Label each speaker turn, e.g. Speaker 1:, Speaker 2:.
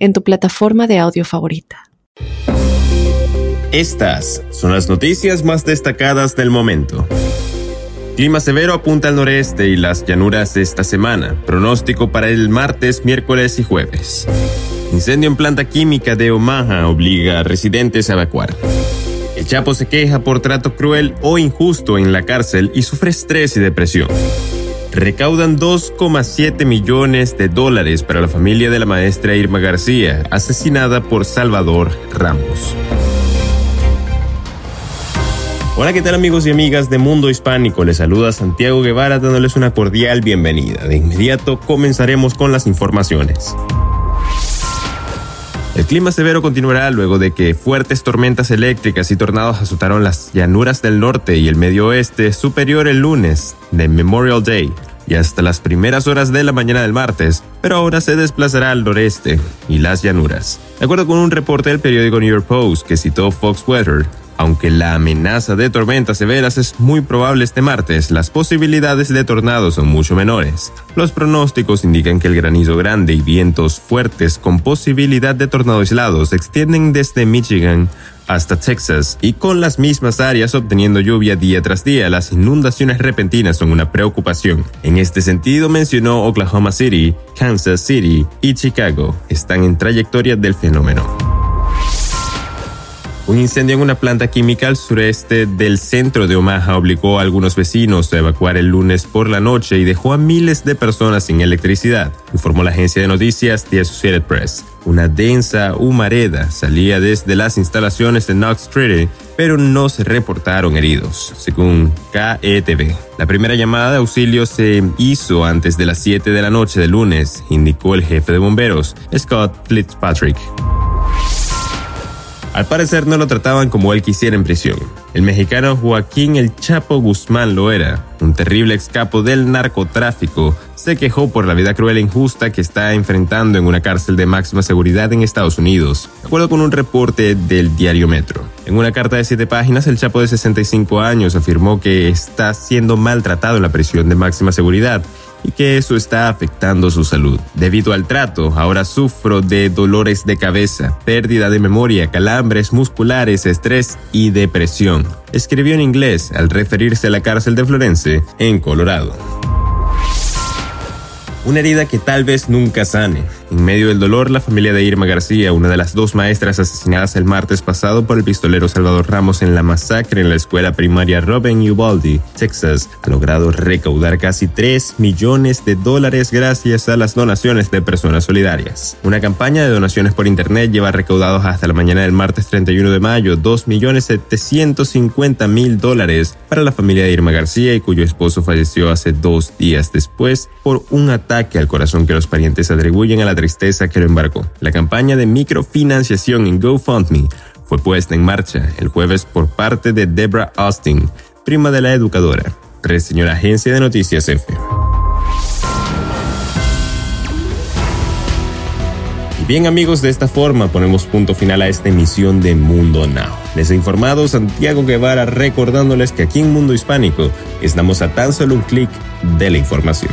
Speaker 1: en tu plataforma de audio favorita.
Speaker 2: Estas son las noticias más destacadas del momento. Clima severo apunta al noreste y las llanuras esta semana. Pronóstico para el martes, miércoles y jueves. Incendio en planta química de Omaha obliga a residentes a evacuar. El Chapo se queja por trato cruel o injusto en la cárcel y sufre estrés y depresión recaudan 2,7 millones de dólares para la familia de la maestra Irma García, asesinada por Salvador Ramos. Hola, ¿qué tal amigos y amigas de Mundo Hispánico? Les saluda Santiago Guevara dándoles una cordial bienvenida. De inmediato comenzaremos con las informaciones. El clima severo continuará luego de que fuertes tormentas eléctricas y tornados azotaron las llanuras del norte y el medio oeste superior el lunes de Memorial Day y hasta las primeras horas de la mañana del martes, pero ahora se desplazará al noreste y las llanuras. De acuerdo con un reporte del periódico New York Post que citó Fox Weather, aunque la amenaza de tormentas severas es muy probable este martes, las posibilidades de tornados son mucho menores. Los pronósticos indican que el granizo grande y vientos fuertes con posibilidad de tornado aislados se extienden desde Michigan hasta Texas y con las mismas áreas obteniendo lluvia día tras día, las inundaciones repentinas son una preocupación. En este sentido mencionó Oklahoma City, Kansas City y Chicago están en trayectoria del fenómeno. Un incendio en una planta química al sureste del centro de Omaha obligó a algunos vecinos a evacuar el lunes por la noche y dejó a miles de personas sin electricidad, informó la agencia de noticias The Associated Press. Una densa humareda salía desde las instalaciones de Knox Street, pero no se reportaron heridos, según KETV. La primera llamada de auxilio se hizo antes de las 7 de la noche del lunes, indicó el jefe de bomberos, Scott Fitzpatrick. Al parecer no lo trataban como él quisiera en prisión. El mexicano Joaquín El Chapo Guzmán lo era, un terrible excapo del narcotráfico, se quejó por la vida cruel e injusta que está enfrentando en una cárcel de máxima seguridad en Estados Unidos, de acuerdo con un reporte del diario Metro. En una carta de siete páginas, el Chapo de 65 años afirmó que está siendo maltratado en la prisión de máxima seguridad y que eso está afectando su salud. Debido al trato, ahora sufro de dolores de cabeza, pérdida de memoria, calambres musculares, estrés y depresión. Escribió en inglés al referirse a la cárcel de Florence, en Colorado. Una herida que tal vez nunca sane. En medio del dolor, la familia de Irma García, una de las dos maestras asesinadas el martes pasado por el pistolero Salvador Ramos en la masacre en la escuela primaria Robin Uvalde, Texas, ha logrado recaudar casi 3 millones de dólares gracias a las donaciones de personas solidarias. Una campaña de donaciones por internet lleva recaudados hasta la mañana del martes 31 de mayo 2.750.000 dólares para la familia de Irma García y cuyo esposo falleció hace dos días después por un ataque al corazón que los parientes atribuyen a la tristeza que lo embarcó. La campaña de microfinanciación en GoFundMe fue puesta en marcha el jueves por parte de Deborah Austin, prima de la educadora, reseñó la agencia de noticias EFE. Bien amigos, de esta forma ponemos punto final a esta emisión de Mundo Now. Les ha informado Santiago Guevara recordándoles que aquí en Mundo Hispánico estamos a tan solo un clic de la información.